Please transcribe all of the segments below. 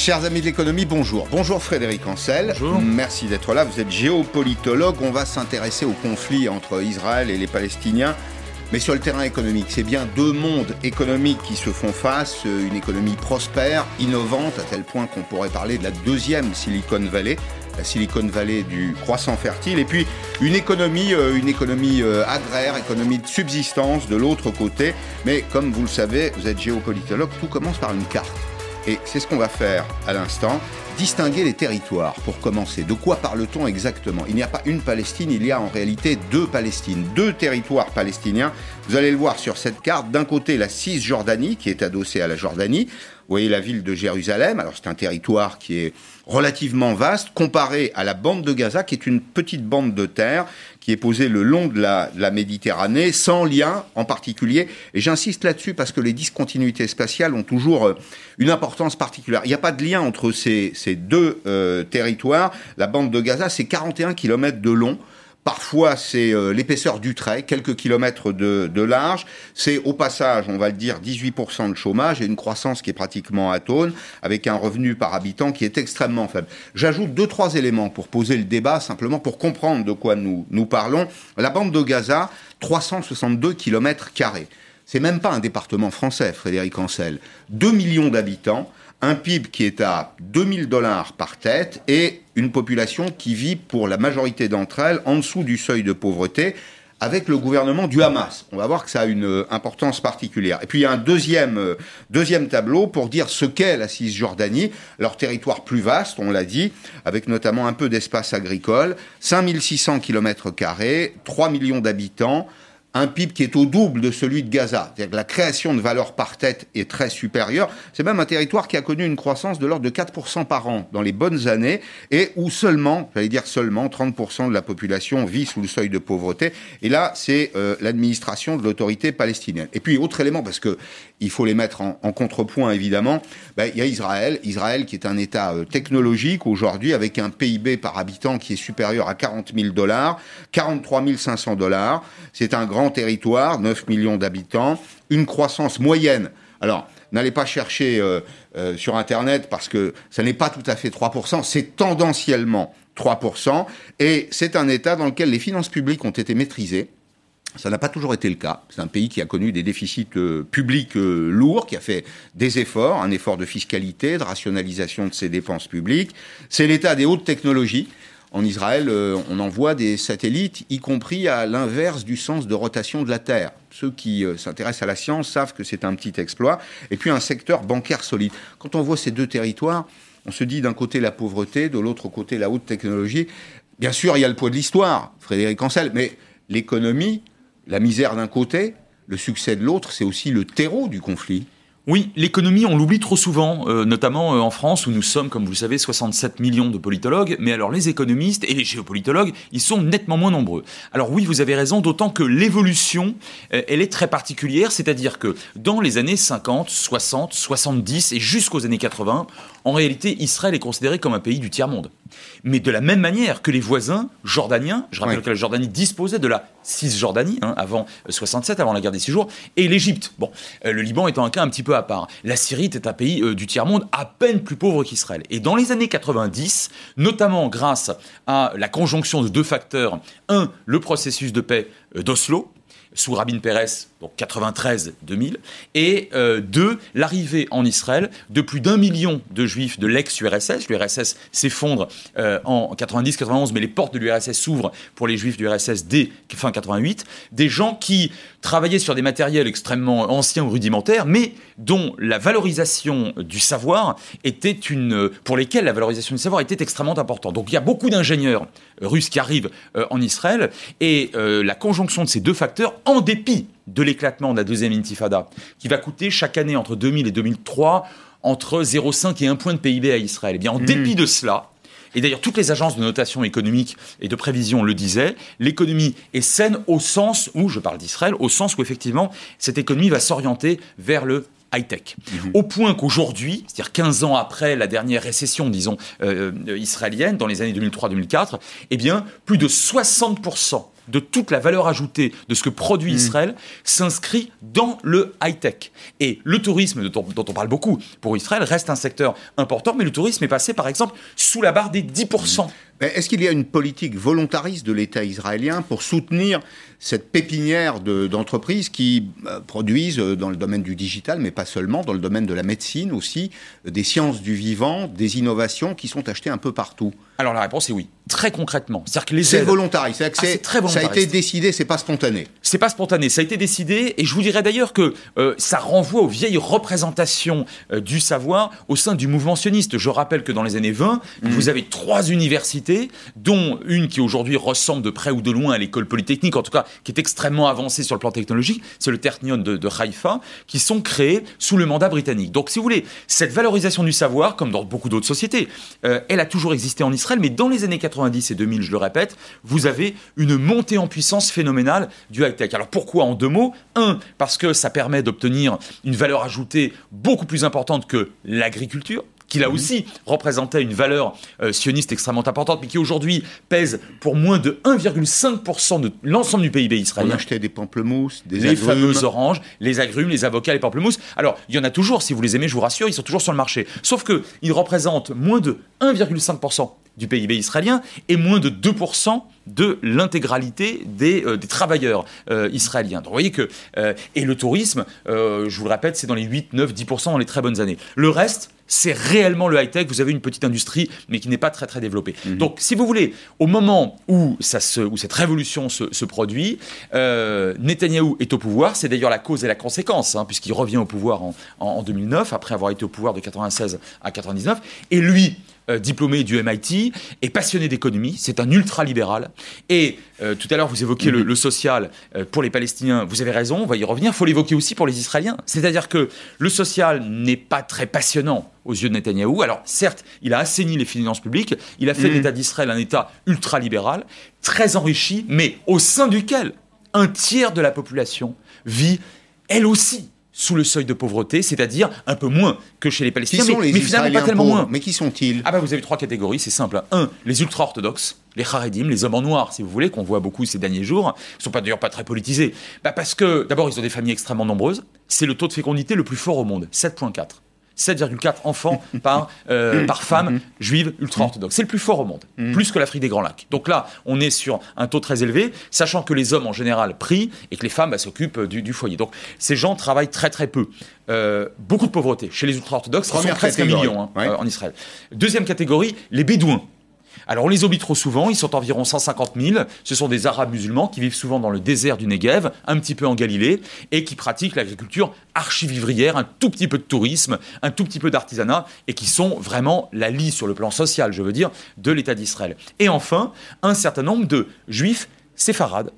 Chers amis de l'économie, bonjour. Bonjour Frédéric Ancel. Bonjour. Merci d'être là. Vous êtes géopolitologue. On va s'intéresser au conflit entre Israël et les Palestiniens. Mais sur le terrain économique, c'est bien deux mondes économiques qui se font face. Une économie prospère, innovante, à tel point qu'on pourrait parler de la deuxième Silicon Valley la Silicon Valley du croissant fertile, et puis une économie, euh, une économie euh, agraire, économie de subsistance de l'autre côté. Mais comme vous le savez, vous êtes géopolitologue, tout commence par une carte. Et c'est ce qu'on va faire à l'instant. Distinguer les territoires pour commencer. De quoi parle-t-on exactement? Il n'y a pas une Palestine, il y a en réalité deux Palestines, deux territoires palestiniens. Vous allez le voir sur cette carte. D'un côté, la Cisjordanie qui est adossée à la Jordanie. Vous voyez la ville de Jérusalem. Alors c'est un territoire qui est relativement vaste comparé à la bande de Gaza qui est une petite bande de terre qui est posée le long de la, Méditerranée sans lien en particulier. Et j'insiste là-dessus parce que les discontinuités spatiales ont toujours euh, une importance particulière. Il n'y a pas de lien entre ces, deux euh, territoires. La bande de Gaza, c'est 41 km de long. Parfois, c'est euh, l'épaisseur du trait, quelques kilomètres de, large. C'est au passage, on va le dire, 18% de chômage et une croissance qui est pratiquement atone, avec un revenu par habitant qui est extrêmement faible. J'ajoute deux, trois éléments pour poser le débat, simplement pour comprendre de quoi nous, nous parlons. La bande de Gaza, 362 kilomètres carrés. C'est même pas un département français, Frédéric Ancel. 2 millions d'habitants un PIB qui est à 2000 dollars par tête et une population qui vit pour la majorité d'entre elles en dessous du seuil de pauvreté avec le gouvernement du Hamas. On va voir que ça a une euh, importance particulière. Et puis il y a un deuxième, euh, deuxième tableau pour dire ce qu'est la Cisjordanie, leur territoire plus vaste, on l'a dit, avec notamment un peu d'espace agricole, 5600 km, 3 millions d'habitants, un PIB qui est au double de celui de Gaza. C'est-à-dire que la création de valeur par tête est très supérieure. C'est même un territoire qui a connu une croissance de l'ordre de 4% par an dans les bonnes années et où seulement, j'allais dire seulement, 30% de la population vit sous le seuil de pauvreté. Et là, c'est euh, l'administration de l'autorité palestinienne. Et puis, autre élément, parce que il faut les mettre en, contrepoint, évidemment, ben, il y a Israël. Israël qui est un État euh, technologique aujourd'hui avec un PIB par habitant qui est supérieur à 40 000 dollars, 43 500 dollars. C'est un grand territoire, 9 millions d'habitants, une croissance moyenne. Alors, n'allez pas chercher euh, euh, sur Internet parce que ça n'est pas tout à fait 3%, c'est tendanciellement 3%, et c'est un État dans lequel les finances publiques ont été maîtrisées. Ça n'a pas toujours été le cas. C'est un pays qui a connu des déficits euh, publics lourds, qui a fait des efforts, un effort de fiscalité, de rationalisation de ses dépenses publiques. C'est l'État des hautes technologies en Israël, euh, on envoie des satellites, y compris à l'inverse du sens de rotation de la Terre. Ceux qui euh, s'intéressent à la science savent que c'est un petit exploit. Et puis un secteur bancaire solide. Quand on voit ces deux territoires, on se dit d'un côté la pauvreté, de l'autre côté la haute technologie. Bien sûr, il y a le poids de l'histoire, Frédéric Ancel, mais l'économie, la misère d'un côté, le succès de l'autre, c'est aussi le terreau du conflit. Oui, l'économie, on l'oublie trop souvent, euh, notamment euh, en France où nous sommes, comme vous le savez, 67 millions de politologues. Mais alors les économistes et les géopolitologues, ils sont nettement moins nombreux. Alors oui, vous avez raison, d'autant que l'évolution, euh, elle est très particulière, c'est-à-dire que dans les années 50, 60, 70 et jusqu'aux années 80, en réalité, Israël est considéré comme un pays du tiers-monde. Mais de la même manière que les voisins jordaniens, je rappelle que la Jordanie disposait de la Cisjordanie hein, avant 67, avant la guerre des six jours, et l'Égypte. Bon, le Liban étant un cas un petit peu à part. La Syrie était un pays euh, du tiers-monde à peine plus pauvre qu'Israël. Et dans les années 90, notamment grâce à la conjonction de deux facteurs, un, le processus de paix euh, d'Oslo, sous Rabin Peres, donc 93-2000, et euh, deux, l'arrivée en Israël de plus d'un million de juifs de l'ex-URSS. L'URSS s'effondre euh, en 90-91, mais les portes de l'URSS s'ouvrent pour les juifs du URSS dès fin 88. Des gens qui travaillaient sur des matériels extrêmement anciens ou rudimentaires, mais dont la valorisation du savoir était une, pour lesquels la valorisation du savoir était extrêmement importante. Donc il y a beaucoup d'ingénieurs russes qui arrivent euh, en Israël, et la conjonction de ces deux facteurs en dépit de l'éclatement de la deuxième intifada, qui va coûter chaque année entre 2000 et 2003 entre 0,5 et 1 point de PIB à Israël. Et eh bien, en mmh. dépit de cela, et d'ailleurs toutes les agences de notation économique et de prévision le disaient, l'économie est saine au sens où, je parle d'Israël, au sens où effectivement cette économie va s'orienter vers le high-tech. Mhm. Au point qu'aujourd'hui, c'est-à-dire 15 ans après la dernière récession, disons, euh, euh, israélienne, dans les années 2003-2004, eh bien, plus de 60% de toute la valeur ajoutée de ce que produit mhm. Israël s'inscrit dans le high-tech. Et le tourisme, dont, dont, on parle beaucoup pour Israël, reste un secteur important, mais le tourisme est passé, par exemple, sous la barre des 10%. Est-ce qu'il y a une politique volontariste de l'État israélien pour soutenir cette pépinière d'entreprises qui euh, produisent euh, dans le domaine du digital, mais pas seulement, dans le domaine de la médecine aussi, des sciences du vivant, des innovations qui sont achetées un peu partout? Alors la réponse est oui, très concrètement. C'est volontariste, c'est ah, très Ça a été décidé, c'est pas spontané. C'est pas spontané, ça a été décidé, et je vous dirais d'ailleurs que ça renvoie aux vieilles représentations du savoir au sein du mouvement sioniste. Je rappelle que dans les années 20, mmh. vous avez trois universités dont une qui aujourd'hui ressemble de près ou de loin à l'école polytechnique, en tout cas qui est extrêmement avancée sur le plan technologique, c'est le Ternion de, de Haïfa, qui sont créés sous le mandat britannique. Donc si vous voulez, cette valorisation du savoir, comme dans beaucoup d'autres sociétés, euh, elle a toujours existé en Israël, mais dans les années 90 et 2000, je le répète, vous avez une montée en puissance phénoménale du high-tech. Alors pourquoi en deux mots? Un, parce que ça permet d'obtenir une valeur ajoutée beaucoup plus importante que l'agriculture, qui là mhm. aussi représentait une valeur euh, sioniste extrêmement importante, mais qui aujourd'hui pèse pour moins de 1,5% de l'ensemble du PIB israélien. On achetait des pamplemousses, des les fameuses oranges, les agrumes, les avocats, les pamplemousses. Alors, il y en a toujours, si vous les aimez, je vous rassure, ils sont toujours sur le marché. Sauf qu'ils représentent moins de 1,5% du PIB israélien et moins de 2% de l'intégralité des, euh, travailleurs euh, israéliens. Donc vous voyez que... et le tourisme, je vous le répète, c'est dans les 8, 9, 10% dans les très bonnes années. Le reste, c'est réellement le high-tech. Vous avez une petite industrie, mais qui n'est pas très très développée. Mhm. Donc, si vous voulez, au moment où, ça se, où cette révolution se, produit, euh, Netanyahou est au pouvoir. C'est d'ailleurs la cause et la conséquence, hein, puisqu'il revient au pouvoir en, en, 2009, après avoir été au pouvoir de 96 à 99. Et lui, euh, diplômé du MIT, est passionné d'économie, c'est un ultra-libéral. Et euh, tout à l'heure, vous évoquiez le, social euh, pour les Palestiniens, vous avez raison, on va y revenir, il faut l'évoquer aussi pour les Israéliens. C'est-à-dire que le social n'est pas très passionnant aux yeux de Netanyahou. Alors certes, il a assaini les finances publiques, il a fait mmh. l'État d'Israël un État ultra-libéral, très enrichi, mais au sein duquel un tiers de la population vit elle aussi sous le seuil de pauvreté, c'est-à-dire un peu moins que chez les Palestiniens, mais, finalement pas tellement moins. Mais qui sont-ils Ah bah vous avez trois catégories, c'est simple. Un, les ultra-orthodoxes, les Haredim, les hommes en noir, si vous voulez, qu'on voit beaucoup ces derniers jours, ne sont pas d'ailleurs pas très politisés. Bah parce que d'abord ils ont des familles extrêmement nombreuses, c'est le taux de fécondité le plus fort au monde, 7.4. 7,4 enfants par, euh, par femme juive ultra-orthodoxe. C'est le plus fort au monde, mm. plus que l'Afrique des Grands Lacs. Donc là, on est sur un taux très élevé, sachant que les hommes en général prient et que les femmes bah, s'occupent du, foyer. Donc ces gens travaillent très très peu. Euh, beaucoup de pauvreté chez les ultra-orthodoxes, qui sont presque un million hein, euh, en Israël. Deuxième catégorie, les bédouins. Alors on les oublie trop souvent, ils sont environ 150 000, ce sont des Arabes musulmans qui vivent souvent dans le désert du Negev, un petit peu en Galilée, et qui pratiquent l'agriculture archivivrière, un tout petit peu de tourisme, un tout petit peu d'artisanat, et qui sont vraiment la lie sur le plan social, je veux dire, de l'État d'Israël. Et enfin, un certain nombre de juifs séfarades,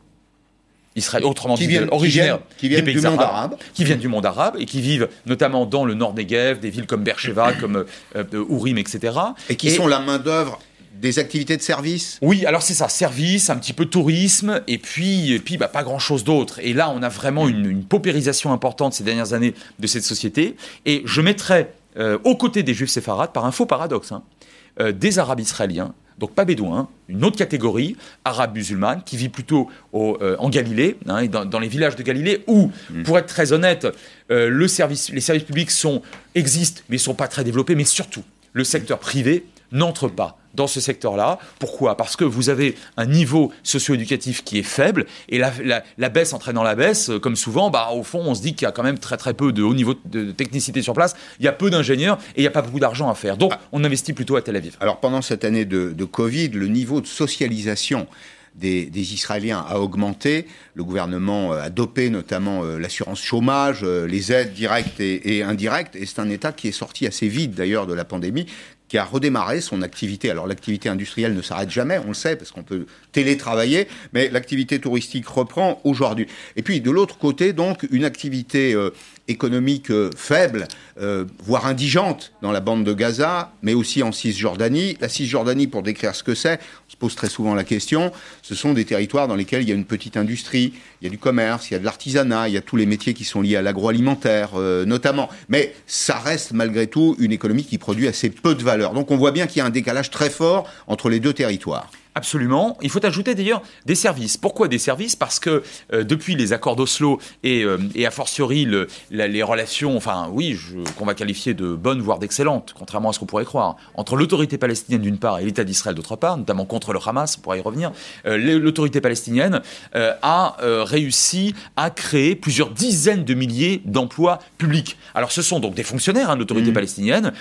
Israël, autrement dit, originaires des pays du monde arabe, qui viennent du monde arabe et qui vivent notamment dans le nord Negev, des villes comme Beersheba, comme euh, euh, etc. Et qui sont la main d'œuvre des activités de service? Oui, alors c'est ça, service, un petit peu tourisme, et puis, et puis bah, pas grand-chose d'autre. Et là, on a vraiment une, paupérisation importante ces dernières années de cette société. Et je mettrais euh, aux côtés des juifs séfarades, par un faux paradoxe, hein, euh, des arabes israéliens, donc pas bédouins, une autre catégorie, arabe musulmane, qui vit plutôt euh, en Galilée, hein, dans, les villages de Galilée, où, mm. pour être très honnête, le service, les services publics sont, existent, mais ne sont pas très développés, mais surtout, le secteur privé n'entre pas dans ce secteur-là. Pourquoi? Parce que vous avez un niveau socio-éducatif qui est faible et la, la, baisse entraînant la baisse, euh, comme souvent, bah, au fond, on se dit qu'il y a quand même très très peu de haut niveau de, technicité sur place, il y a peu d'ingénieurs et il n'y a pas beaucoup d'argent à faire. Donc, ah. on investit plutôt à Tel Aviv. Alors, pendant cette année de, Covid, le niveau de socialisation des, Israéliens a augmenté. Le gouvernement a dopé notamment euh, l'assurance chômage, euh, les aides directes et, et indirectes. Et c'est un État qui est sorti assez vite d'ailleurs de la pandémie qui a redémarré son activité. Alors l'activité industrielle ne s'arrête jamais, on le sait, parce qu'on peut télétravailler, mais l'activité touristique reprend aujourd'hui. Et puis de l'autre côté, donc, une activité euh, économique euh, faible, euh, voire indigente dans la bande de Gaza, mais aussi en Cisjordanie. La Cisjordanie, pour décrire ce que c'est, on se pose très souvent la question, ce sont des territoires dans lesquels il y a une petite industrie, il y a du commerce, il y a de l'artisanat, il y a tous les métiers qui sont liés à l'agroalimentaire euh, notamment. Mais ça reste malgré tout une économie qui produit assez peu de valeur. Donc on voit bien qu'il y a un décalage très fort entre les deux territoires. Absolument. Il faut ajouter d'ailleurs des services. Pourquoi des services? Parce que euh, depuis les accords d'Oslo et, euh, et, a fortiori le, les relations, enfin oui, qu'on va qualifier de bonnes voire d'excellentes, contrairement à ce qu'on pourrait croire, entre l'autorité palestinienne d'une part et l'État d'Israël d'autre part, notamment contre le Hamas, on pourra y revenir, euh, l'autorité palestinienne a réussi à créer plusieurs dizaines de milliers d'emplois publics. Alors ce sont donc des fonctionnaires hein, de l'autorité mmh. palestinienne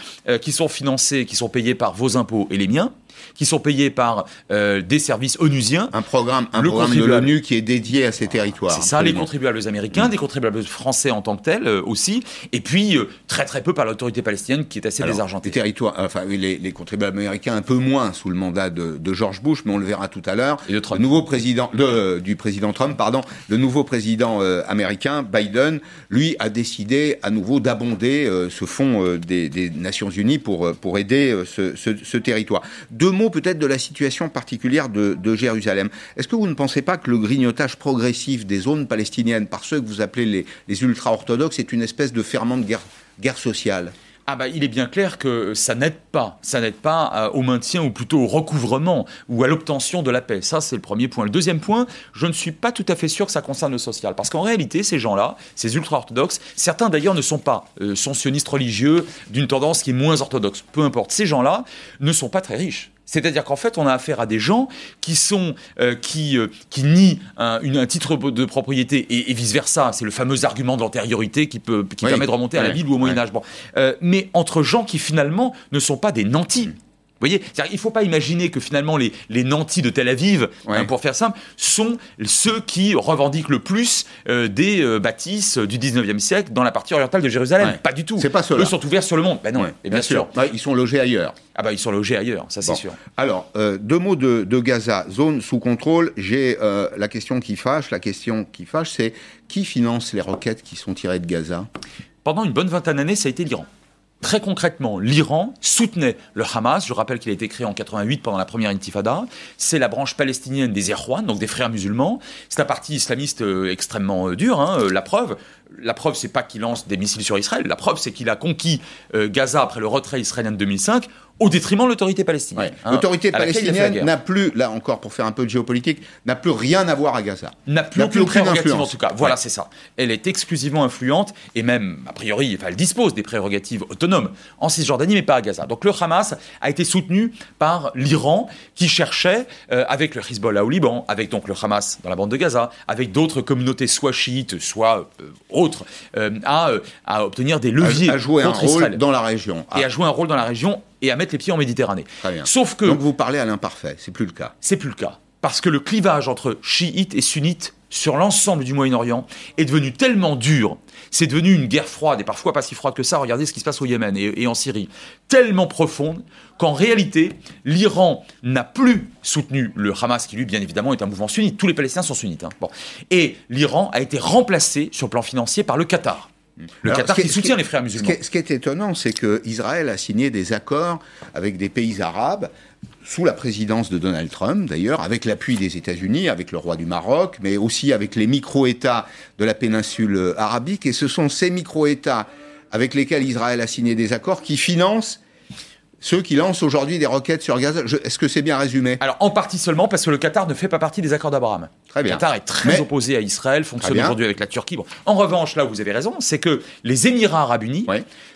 qui sont financés, qui sont payés par vos impôts et les miens qui sont payés par euh, des services onusiens. Un programme, un programme de l'ONU qui est dédié à ces territoires. C'est ça, les contribuables américains, des contribuables français en tant que tels euh, aussi, et puis euh, très très peu par l'autorité palestinienne qui est assez désargentée. Les territoires, enfin les, les, contribuables américains un peu moins sous le mandat de, de George Bush, mais on le verra tout à l'heure. Et de Le nouveau président de, du président Trump, pardon, le nouveau président américain Biden, lui a décidé à nouveau d'abonder ce fonds des, des, Nations Unies pour pour aider ce, ce, ce territoire. Deux mots peut-être de la situation particulière de, Jérusalem. Est-ce que vous ne pensez pas que le grignotage progressif des zones palestiniennes par ceux que vous appelez les, ultra-orthodoxes est une espèce de ferment de guerre sociale? Ah bah, il est bien clair que ça n'aide pas. Ça n'aide pas euh, au maintien ou plutôt au recouvrement ou à l'obtention de la paix. Ça, c'est le premier point. Le deuxième point, je ne suis pas tout à fait sûr que ça concerne le social. Parce qu'en réalité, ces gens-là, ces ultra-orthodoxes, certains d'ailleurs ne sont pas, euh, sionistes religieux d'une tendance qui est moins orthodoxe. Peu importe. Ces gens-là ne sont pas très riches. C'est-à-dire qu'en fait, on a affaire à des gens qui sont euh, qui qui nient un, un, titre de propriété et, vice versa. C'est le fameux argument de l'antériorité qui peut qui permet de remonter à la Bible ou au Moyen Âge. Bon, mais entre gens qui finalement ne sont pas des nantis. Vous voyez, il ne faut pas imaginer que finalement les, les nantis de Tel Aviv, hein, pour faire simple, sont ceux qui revendiquent le plus euh, des euh, bâtisses du 19e siècle dans la partie orientale de Jérusalem. Pas du tout. Pas Eux sont ouverts sur le monde. Ben non, et bien, sûr. ils sont logés ailleurs. Ah bah ils sont logés ailleurs, ça c'est sûr. Alors, euh, deux mots de, de, Gaza, zone sous contrôle. J'ai la question qui fâche. La question qui fâche, c'est qui finance les roquettes qui sont tirées de Gaza? Pendant une bonne vingtaine d'années, ça a été l'Iran. Très concrètement, l'Iran soutenait le Hamas. Je rappelle qu'il a été créé en 88 pendant la première intifada. C'est la branche palestinienne des Erwan, donc des frères musulmans. C'est un parti islamiste euh, extrêmement euh, dur. Hein, euh, la preuve, la preuve, c'est pas qu'il lance des missiles sur Israël. La preuve, c'est qu'il a conquis Gaza après le retrait israélien de 2005 au détriment de l'autorité palestinienne. Hein, l'autorité palestinienne n'a plus, là encore pour faire un peu de géopolitique, n'a plus rien à voir à Gaza. N'a plus, aucune, prérogative en tout cas. Voilà, c'est ça. Elle est exclusivement influente et même, a priori, enfin, elle dispose des prérogatives autonomes en Cisjordanie, mais pas à Gaza. Donc le Hamas a été soutenu par l'Iran qui cherchait, euh, avec le Hezbollah au Liban, avec donc le Hamas dans la bande de Gaza, avec d'autres communautés soit chiites, soit euh, autres, euh, à, à, obtenir des leviers à, jouer un rôle dans la région. Et à jouer un rôle dans la région et à mettre les pieds en Méditerranée. Sauf que. Donc vous parlez à l'imparfait, c'est plus le cas. C'est plus le cas. Parce que le clivage entre chiites et sunnites sur l'ensemble du Moyen-Orient est devenu tellement dur, c'est devenu une guerre froide, et parfois pas si froide que ça, regardez ce qui se passe au Yémen et, en Syrie, tellement profonde qu'en réalité, l'Iran n'a plus soutenu le Hamas, qui lui, bien évidemment, est un mouvement sunnite. Tous les Palestiniens sont sunnites. Hein. Bon. Et l'Iran a été remplacé sur le plan financier par le Qatar. Le Qatar qui, soutient les frères musulmans. Ce qui est, étonnant, c'est qu'Israël a signé des accords avec des pays arabes sous la présidence de Donald Trump, d'ailleurs, avec l'appui des États-Unis, avec le roi du Maroc, mais aussi avec les micro-États de la péninsule arabique. Et ce sont ces micro-États avec lesquels Israël a signé des accords qui financent ceux qui lancent aujourd'hui des roquettes sur Gaza. Est-ce que c'est bien résumé? Alors, en partie seulement, parce que le Qatar ne fait pas partie des accords d'Abraham. Très bien. Le Qatar est très opposé à Israël, fonctionne aujourd'hui avec la Turquie. En revanche, là où vous avez raison, c'est que les Émirats arabes unis,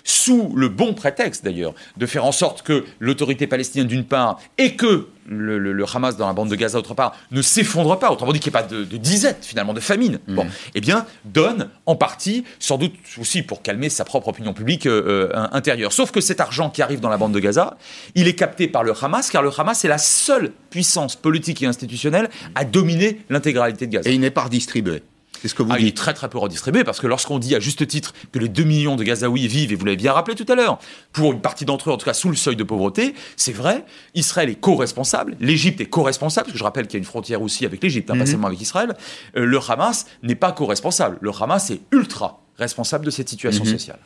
sous le bon prétexte d'ailleurs, de faire en sorte que l'autorité palestinienne d'une part et que le, Hamas dans la bande de Gaza, autre part, ne s'effondre pas, autrement dit qu'il n'y ait pas de, disette, finalement, de famine, mm. bon, eh bien, donne en partie, sans doute aussi pour calmer sa propre opinion publique euh, euh, intérieure. Sauf que cet argent qui arrive dans la bande de Gaza, il est capté par le Hamas, car le Hamas est la seule puissance politique et institutionnelle à dominer l'intégralité de Gaza. Et il n'est pas redistribué. C'est ce que vous ah, dites. Il est très très peu redistribué parce que lorsqu'on dit à juste titre que les 2 millions de Gazaouis vivent, et vous l'avez bien rappelé tout à l'heure, pour une partie d'entre eux en tout cas sous le seuil de pauvreté, c'est vrai, Israël est co-responsable, l'Égypte est co-responsable, parce que je rappelle qu'il y a une frontière aussi avec l'Égypte, hein, pas Mhm. seulement avec Israël, Euh, le Hamas n'est pas co-responsable, le Hamas est ultra responsable de cette situation Mhm. sociale.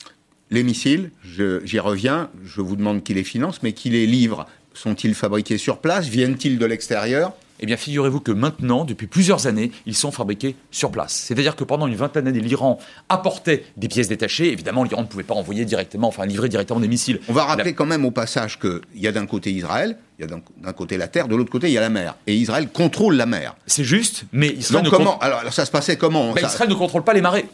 Les missiles, j'y reviens, je vous demande qui les finance, mais qui les livre? Sont-ils fabriqués sur place? Viennent-ils de l'extérieur? Eh bien, figurez-vous que maintenant, depuis plusieurs années, ils sont fabriqués sur place. C'est-à-dire que pendant une vingtaine d'années, l'Iran apportait des pièces détachées. Évidemment, l'Iran ne pouvait pas envoyer directement, enfin livrer directement des missiles. On va rappeler quand même au passage qu'il y a d'un côté Israël, il y a d'un côté la terre, de l'autre côté il y a la mer. Et Israël contrôle la mer. C'est juste, mais Israël Donc ne comment con- alors, alors, ça se passait comment Ben, Ça- Israël ne contrôle pas les marées.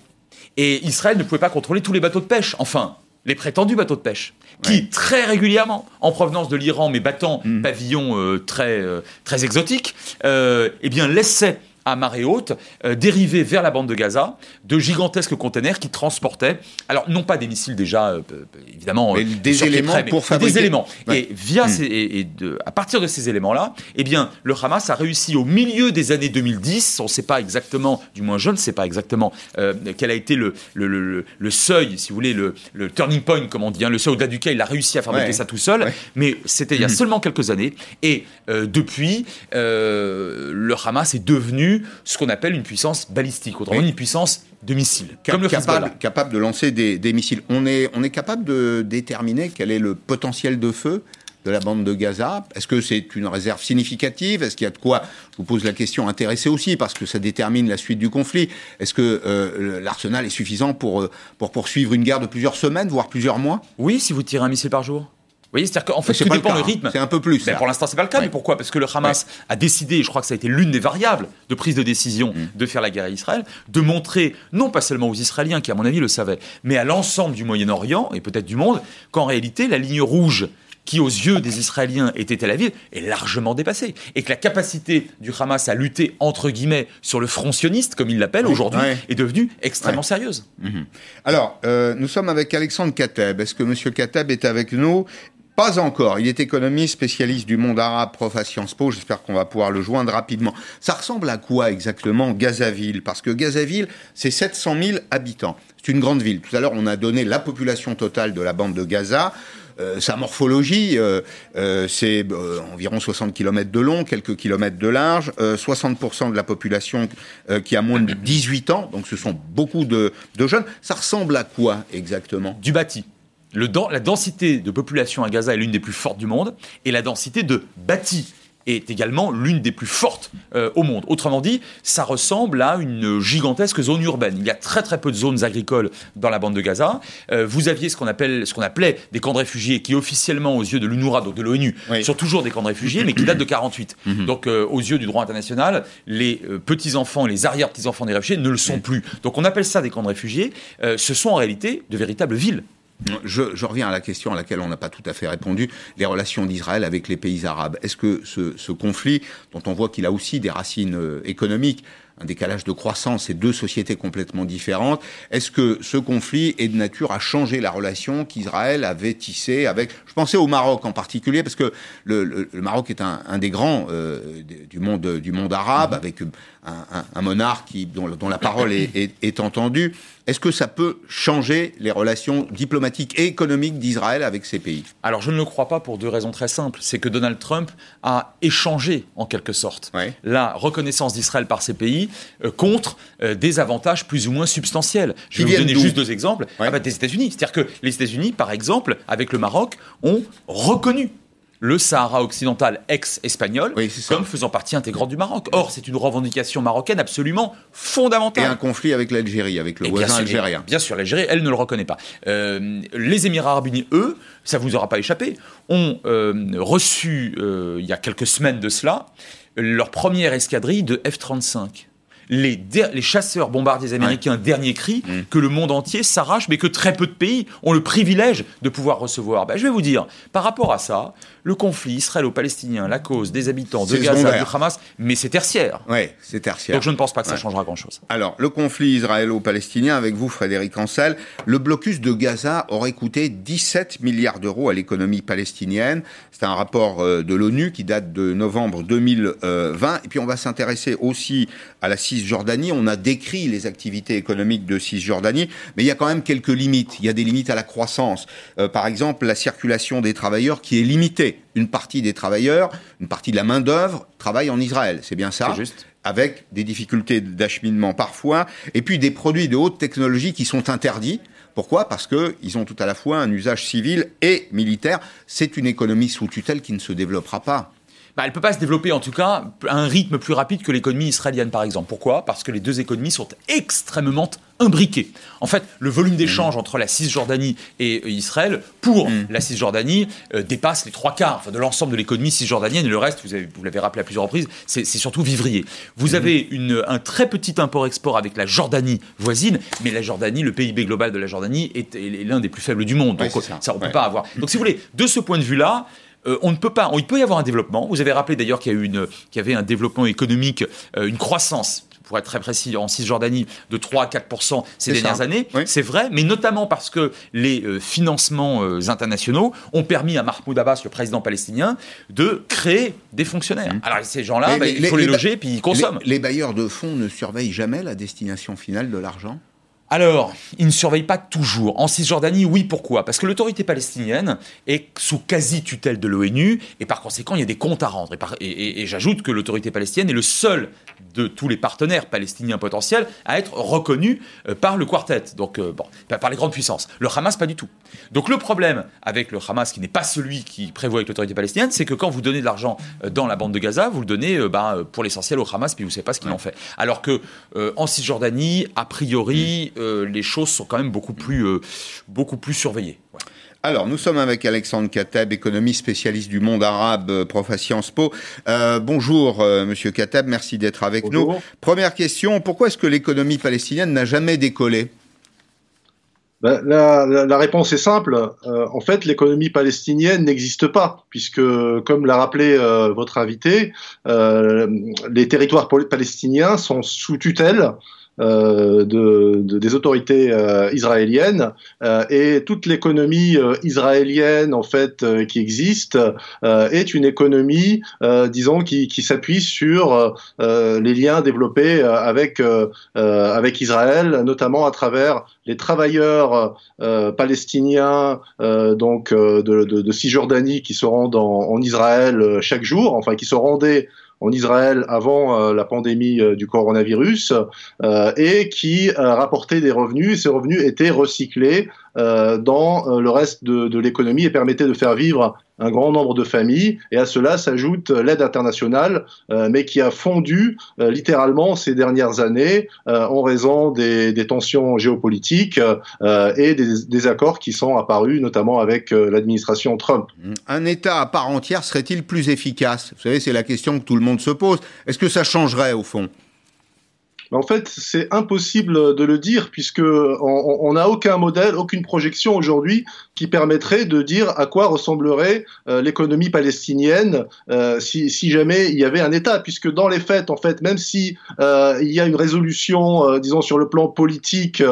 Et Israël ne pouvait pas contrôler tous les bateaux de pêche. Enfin, les prétendus bateaux de pêche, qui Ouais. très régulièrement, en provenance de l'Iran, mais battant Mhm. pavillon euh, très, euh, très exotique, euh, eh bien laissaient à marée haute euh, vers la bande de Gaza de gigantesques containers qui transportaient, alors non pas des missiles déjà, euh, évidemment, Mais euh, des éléments prêt, mais pour des fabriquer- éléments. Ouais. Et via ces, et, et de, à partir de ces éléments-là, eh bien, le Hamas a réussi au milieu des années 2010, on ne sait pas exactement, du moins je ne sais pas exactement, euh, quel a été le, le, le- seuil, si vous voulez, le, le turning point, comme on dit, hein, le seuil au-delà duquel il a réussi à fabriquer Ouais. ça tout seul, Ouais. mais c'était il y a Mhm. seulement quelques années, et depuis, le Hamas est devenu ce qu'on appelle une puissance balistique, autrement Oui. une puissance de missiles, comme le capable, capable de lancer des, des missiles. On est, on est capable de déterminer quel est le potentiel de feu de la bande de Gaza Est-ce que c'est une réserve significative? Est-ce qu'il y a de quoi? Je vous pose la question intéressée aussi parce que ça détermine la suite du conflit. Est-ce que euh, l'arsenal est suffisant pour, euh, pour poursuivre une guerre de plusieurs semaines, voire plusieurs mois? Oui, si vous tirez un missile par jour. Voyez, c'est-à-dire qu'en fait, tout dépend le le cas, rythme. hein. C'est un peu plus. Ben, pour l'instant, c'est pas le cas. Ouais. Mais pourquoi? Parce que le Hamas a décidé, et je crois que ça a été l'une des variables de prise de décision Mm. de faire la guerre à Israël, de montrer, non pas seulement aux Israéliens, qui à mon avis le savaient, mais à l'ensemble du Moyen-Orient et peut-être du monde, qu'en réalité, la ligne rouge qui aux yeux des Israéliens était Tel Aviv, est largement dépassée. Et que la capacité du Hamas à lutter, entre guillemets, sur le front sioniste, comme il l'appelle aujourd'hui, ouais. est devenue extrêmement Ouais. sérieuse. Mhm. Alors, euh, nous sommes avec Alexandre Kateb. Est-ce que Monsieur Kateb est avec nous? Pas encore. Il est économiste, spécialiste du monde arabe, prof à Sciences Po. J'espère qu'on va pouvoir le joindre rapidement. Ça ressemble à quoi exactement Gazaville Parce que Gazaville, c'est 700 000 habitants. C'est une grande ville. Tout à l'heure, on a donné la population totale de la bande de Gaza. Euh, sa morphologie, euh, euh, c'est environ 60 km de long, quelques kilomètres de large, euh, 60% de la population qui a moins de 18 ans, donc ce sont beaucoup de, de jeunes. Ça ressemble à quoi exactement? Du bâti. Le la densité de population à Gaza est l'une des plus fortes du monde, et la densité de bâti est également l'une des plus fortes euh, au monde. Autrement dit, ça ressemble à une gigantesque zone urbaine. Il y a très très peu de zones agricoles dans la bande de Gaza. Euh, vous aviez ce qu'on appelle, ce qu'on appelait des camps de réfugiés qui officiellement aux yeux de l'UNRWA, donc de l'ONU, Oui. sont toujours des camps de réfugiés, mais qui datent de 48. Donc euh, aux yeux du droit international, les petits enfants, les arrière petits enfants des réfugiés ne le sont plus. Donc on appelle ça des camps de réfugiés. Ce sont en réalité de véritables villes. Je, reviens à la question à laquelle on n'a pas tout à fait répondu, les relations d'Israël avec les pays arabes. Est-ce que ce, ce conflit, dont on voit qu'il a aussi des racines euh, économiques, un décalage de croissance et deux sociétés complètement différentes, est-ce que ce conflit est de nature à changer la relation qu'Israël avait tissée avec... Je pensais au Maroc en particulier, parce que le, le- le Maroc est un, un des grands euh, du, monde, du monde arabe, avec un, un- un monarque qui, dont, dont la parole est, est- est entendue. Est-ce que ça peut changer les relations diplomatiques et économiques d'Israël avec ces pays? Alors je ne le crois pas pour deux raisons très simples. C'est que Donald Trump a échangé en quelque sorte Ouais. la reconnaissance d'Israël par ces pays euh, contre euh, des avantages plus ou moins substantiels. Je vais vous donner juste deux exemples. Ouais. Ah bah, des États-Unis. C'est-à-dire que les États-Unis, par exemple, avec le Maroc, ont reconnu le Sahara occidental ex-espagnol Oui, comme faisant partie intégrante du Maroc. Or, c'est une revendication marocaine absolument Et fondamentale. un conflit avec l'Algérie, avec le Et bien voisin sûr, algérien. Bien sûr, l'Algérie, elle ne le reconnaît pas. Euh, les Émirats arabes unis, eux, ça vous aura pas échappé, ont euh, reçu, euh, il y a quelques semaines de cela, leur première escadrille de F-35. Les, les chasseurs bombardiers américains, dernier cri, Mm. que le monde entier s'arrache, mais que très peu de pays ont le privilège de pouvoir recevoir. Ben, je vais vous dire, par rapport à ça, le conflit israélo-palestinien, la cause des habitants de Gaza, secondaire. du Hamas, mais c'est tertiaire. Oui, c'est tertiaire. Donc je ne pense pas que ça Ouais. changera grand-chose. Alors, le conflit israélo-palestinien, avec vous, Frédéric Ancel, le blocus de Gaza aurait coûté 17 milliards d'euros à l'économie palestinienne. C'est un rapport euh, de l'ONU qui date de novembre 2020. Et puis, on va s'intéresser aussi à la Cisjordanie. On a décrit les activités économiques de Cisjordanie, mais il y a quand même quelques limites. Il y a des limites à la croissance. Euh, par exemple, la circulation des travailleurs qui est limitée. Une partie des travailleurs, une partie de la main d'œuvre travaille en Israël. C'est bien ça. Juste avec des difficultés d'acheminement parfois, et puis des produits de haute technologie qui sont interdits. Pourquoi? Parce qu'ils ont tout à la fois un usage civil et militaire. C'est une économie sous tutelle qui ne se développera pas bah, elle peut pas se développer en tout cas à un rythme plus rapide que l'économie israélienne par exemple. Pourquoi? Parce que les deux économies sont extrêmement imbriquées. En fait, le volume d'échange entre la Cisjordanie et euh, Israël pour mm. la Cisjordanie euh, dépasse les trois quarts de l'ensemble de l'économie cisjordanienne et le reste, vous, vous l'avez rappelé à plusieurs reprises, c'est surtout vivrier. Vous mm. avez une, un très petit import-export avec la Jordanie voisine, mais la Jordanie, le PIB global de la Jordanie est, l'un des plus faibles du monde. Donc ça. on peut pas avoir. Donc si vous voulez, de ce point de vue-là, euh, on ne peut pas, il peut y avoir un développement. Vous avez rappelé d'ailleurs qu'il y, a une, qu'il y avait un développement économique, euh, une croissance pour être très précis, en Cisjordanie, de 3 à 4 ces dernières années. C'est vrai, mais notamment parce que les euh, financements internationaux ont permis à Mahmoud Abbas, le président palestinien, de créer des fonctionnaires. Mmh. Alors ces gens-là, bah, il faut les, loger, puis ils consomment. les bailleurs de fonds ne surveillent jamais la destination finale de l'argent? Alors, ils ne surveillent pas toujours. En Cisjordanie, oui, pourquoi? Parce que l'autorité palestinienne est sous quasi-tutelle de l'ONU, et par conséquent, il y a des comptes à rendre. Et, j'ajoute que l'autorité palestinienne est le seul de tous les partenaires palestiniens potentiels à être reconnu euh, par le quartet, donc euh, bon, par les grandes puissances. Le Hamas, pas du tout. Donc le problème avec le Hamas, qui n'est pas celui qui prévoit avec l'autorité palestinienne, c'est que quand vous donnez de l'argent euh, dans la bande de Gaza, vous le donnez bah, pour l'essentiel au Hamas, puis vous ne savez pas ce qu'il en fait. Alors que en Cisjordanie, a priori, euh, les choses sont quand même beaucoup plus, euh, beaucoup plus surveillées. Alors, nous sommes avec Alexandre Kateb, économiste spécialiste du monde arabe, euh, prof à Sciences Po. bonjour, Monsieur Kateb, merci d'être avec nous. Première question, pourquoi est-ce que l'économie palestinienne n'a jamais décollé? Ben, la, réponse est simple. en fait, l'économie palestinienne n'existe pas, puisque, comme l'a rappelé votre invité, les territoires palestiniens sont sous tutelle euh, de, de, des autorités euh, israéliennes euh, et toute l'économie israélienne en fait qui existe est une économie disons qui, qui s'appuie sur les liens développés avec avec Israël notamment à travers les travailleurs palestiniens donc de, de, de, Cisjordanie qui se rendent en, en Israël chaque jour enfin qui se rendaient en Israël avant euh, la pandémie euh, du coronavirus euh, et qui rapportait des revenus. Et ces revenus étaient recyclés dans le reste de, l'économie et permettaient de faire vivre un grand nombre de familles, et à cela s'ajoute l'aide internationale, euh, mais qui a fondu euh, littéralement ces dernières années euh, en raison des, tensions géopolitiques et des, des, accords qui sont apparus, notamment avec l'administration Trump. Un État à part entière serait-il plus efficace? Vous savez, c'est la question que tout le monde se pose. Est-ce que ça changerait au fond? En fait, c'est impossible de le dire puisque on n'a aucun modèle, aucune projection aujourd'hui qui permettrait de dire à quoi ressemblerait euh, l'économie palestinienne euh, si, jamais il y avait un État, puisque dans les faits, en fait, même si euh, il y a une résolution, disons sur le plan politique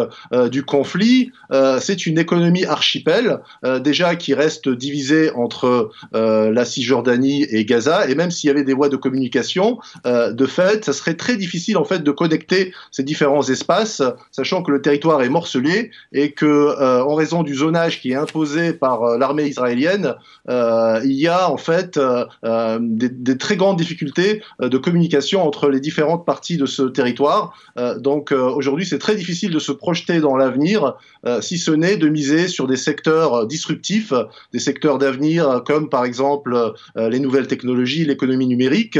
du conflit, c'est une économie archipel déjà qui reste divisée entre la Cisjordanie et Gaza, et même s'il y avait des voies de communication, de fait, ça serait très difficile en fait de connecter ces différents espaces, sachant que le territoire est morcelé et que en raison du zonage qui est posé par euh, l'armée israélienne, euh, il y a en fait euh, des, très grandes difficultés de communication entre les différentes parties de ce territoire. donc aujourd'hui, c'est très difficile de se projeter dans l'avenir, si ce n'est de miser sur des secteurs disruptifs, des secteurs d'avenir comme par exemple les nouvelles technologies, l'économie numérique,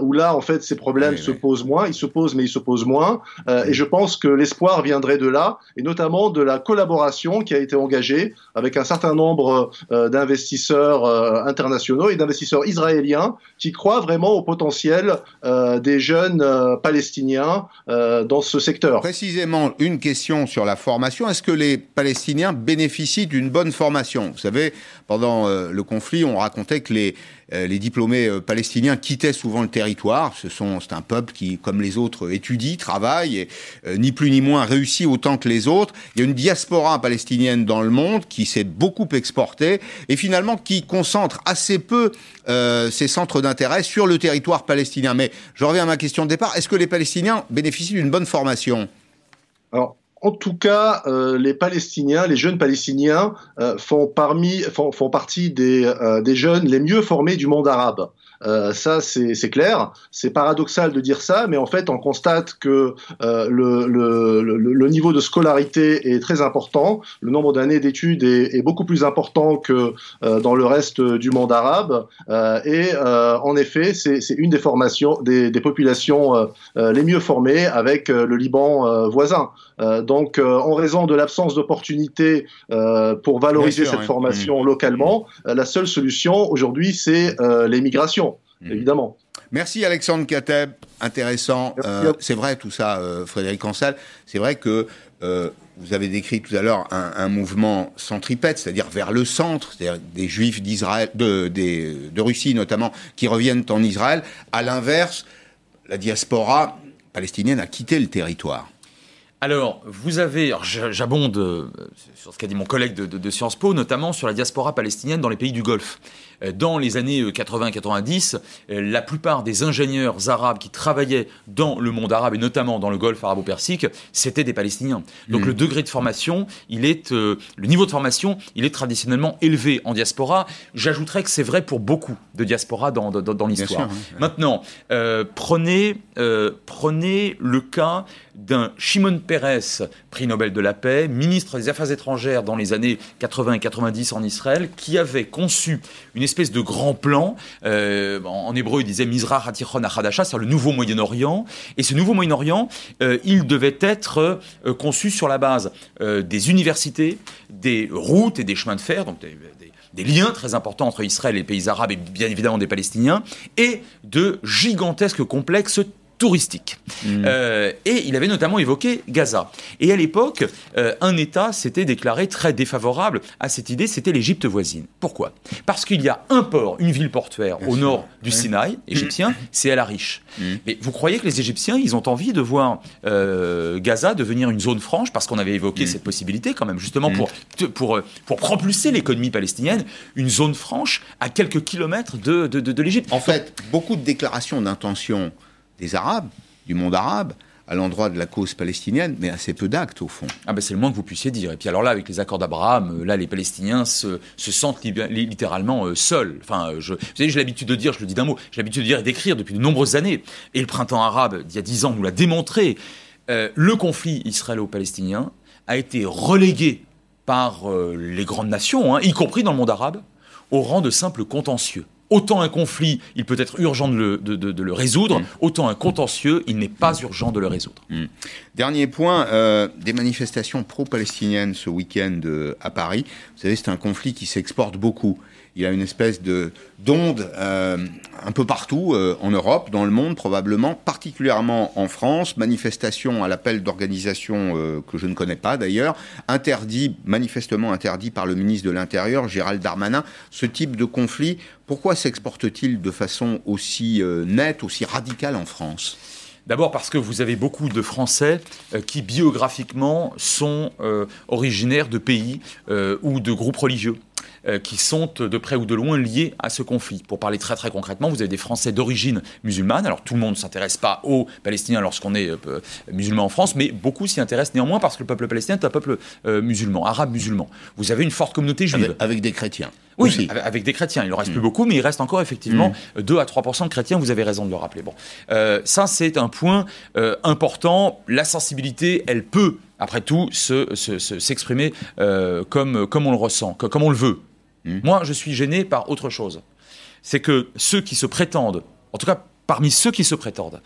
où là en fait ces problèmes se posent moins, ils se posent mais ils se posent moins. et je pense que l'espoir viendrait de là, et notamment de la collaboration qui a été engagée avec un certain nombre euh, d'investisseurs euh, internationaux et d'investisseurs israéliens qui croient vraiment au potentiel euh, des jeunes palestiniens dans ce secteur. Précisément, une question sur la formation. Est-ce que les Palestiniens bénéficient d'une bonne formation? Vous savez, pendant le conflit, on racontait que les, les diplômés palestiniens quittaient souvent le territoire. Ce sont, c'est un peuple qui, comme les autres, étudie, travaille, et ni plus ni moins réussit autant que les autres. Il y a une diaspora palestinienne dans le monde qui s'est beaucoup exportée et finalement qui concentre assez peu ses centres d'intérêt sur le territoire palestinien. Mais je reviens à ma question de départ. Est-ce que les Palestiniens bénéficient d'une bonne formation? Alors, en tout cas, euh, les Palestiniens, les jeunes Palestiniens euh, font, parmi, font, font partie des, euh, des, jeunes les mieux formés du monde arabe. Euh, ça, c'est clair. C'est paradoxal de dire ça, mais en fait, on constate que euh, le, le, le, niveau de scolarité est très important. Le nombre d'années d'études est, est, beaucoup plus important que euh, dans le reste du monde arabe. Euh, et euh, en effet, c'est une des formations, des, des populations euh, les mieux formées avec le Liban voisin. donc, en raison de l'absence d'opportunités pour valoriser cette formation mmh. localement, la seule solution aujourd'hui, c'est l'émigration. Mhm. évidemment. Merci Alexandre Kateb, intéressant. Euh, c'est vrai tout ça, euh, Frédéric Ancel. C'est vrai que euh, vous avez décrit tout à l'heure un, mouvement centripète, c'est-à-dire vers le centre, c'est-à-dire des Juifs d'Israël, de, de Russie notamment, qui reviennent en Israël. À l'inverse, la diaspora palestinienne a quitté le territoire. Alors, vous avez, j'abonde sur ce qu'a dit mon collègue de, de, Sciences Po, notamment sur la diaspora palestinienne dans les pays du Golfe. Euh, dans les années 80-90, euh, euh, la plupart des ingénieurs arabes qui travaillaient dans le monde arabe et notamment dans le Golfe arabo-persique, c'était des Palestiniens. Donc mmh. le degré de formation, il est, le niveau de formation, il est traditionnellement élevé en diaspora. J'ajouterais que c'est vrai pour beaucoup de diaspora dans, dans, dans l'histoire. Maintenant, prenez, prenez le cas d'un Shimon Peres, prix Nobel de la paix, ministre des Affaires étrangères dans les années 80 et 90 en Israël, qui avait conçu une espèce de grand plan. Euh, en hébreu, il disait Mizrah Hatichon Achadasha, c'est le nouveau Moyen-Orient. Et ce nouveau Moyen-Orient, euh, il devait être euh, conçu sur la base des universités, des routes et des chemins de fer, donc des, liens très importants entre Israël et les pays arabes et bien évidemment des Palestiniens, et de gigantesques complexes touristique. Mm. Euh, et il avait notamment évoqué Gaza. Et à l'époque, euh, un État s'était déclaré très défavorable à cette idée, c'était l'Égypte voisine. Pourquoi? Parce qu'il y a un port, une ville portuaire au nord du Sinaï égyptien, mm. c'est El Arish. Mm. Mais vous croyez que les Égyptiens, ils ont envie de voir euh, Gaza devenir une zone franche Parce qu'on avait évoqué cette possibilité quand même, justement pour, pour, pour propulser l'économie palestinienne, une zone franche à quelques kilomètres de, de, de, de l'Égypte? En fait, beaucoup de déclarations d'intention des Arabes, du monde arabe, à l'endroit de la cause palestinienne, mais assez peu d'actes au fond. Ah ben c'est le moins que vous puissiez dire. Et puis alors là, avec les accords d'Abraham, euh, là les Palestiniens se, sentent littéralement euh, seuls. Enfin, euh, je, vous savez, j'ai l'habitude de dire, je le dis d'un mot, j'ai l'habitude de dire et d'écrire depuis de nombreuses années. Et le printemps arabe d'il y a dix ans nous l'a démontré. le conflit israélo-palestinien a été relégué par les grandes nations, hein, y compris dans le monde arabe, au rang de simple contentieux autant un conflit, il peut être urgent de le, résoudre, mm. autant un contentieux, il n'est pas urgent de le résoudre. Mm. Dernier point, euh, des manifestations pro-palestiniennes ce week-end euh, à Paris. Vous savez, c'est un conflit qui s'exporte beaucoup il y a une espèce de d'onde euh, un peu partout euh, en Europe, dans le monde probablement, particulièrement en France. Manifestation à l'appel d'organisations euh, que je ne connais pas d'ailleurs, interdit, manifestement interdit par le ministre de l'Intérieur, Gérald Darmanin. Ce type de conflit, pourquoi s'exporte-t-il de façon aussi nette, aussi radicale en France? D'abord parce que vous avez beaucoup de Français qui biographiquement sont originaires de pays ou de groupes religieux. Euh, qui sont de près ou de loin liés à ce conflit. Pour parler très très concrètement, vous avez des Français d'origine musulmane. Alors tout le monde ne s'intéresse pas aux Palestiniens lorsqu'on est euh, musulman en France, mais beaucoup s'y intéressent néanmoins parce que le peuple palestinien est un peuple euh, musulman, arabe musulman. Vous avez une forte communauté juive. Avec, des chrétiens. Oui, avec, des chrétiens. Il en reste plus mm. beaucoup, mais il reste encore effectivement 2 mm. à 3% de chrétiens. Vous avez raison de le rappeler. Bon, ça c'est un point important. La sensibilité, elle peut après tout, s'exprimer comme, comme on le ressent, comme on le veut. Hmm. Moi, je suis gêné par autre chose. C'est que ceux qui se prétendent, en tout cas parmi ceux qui se prétendent,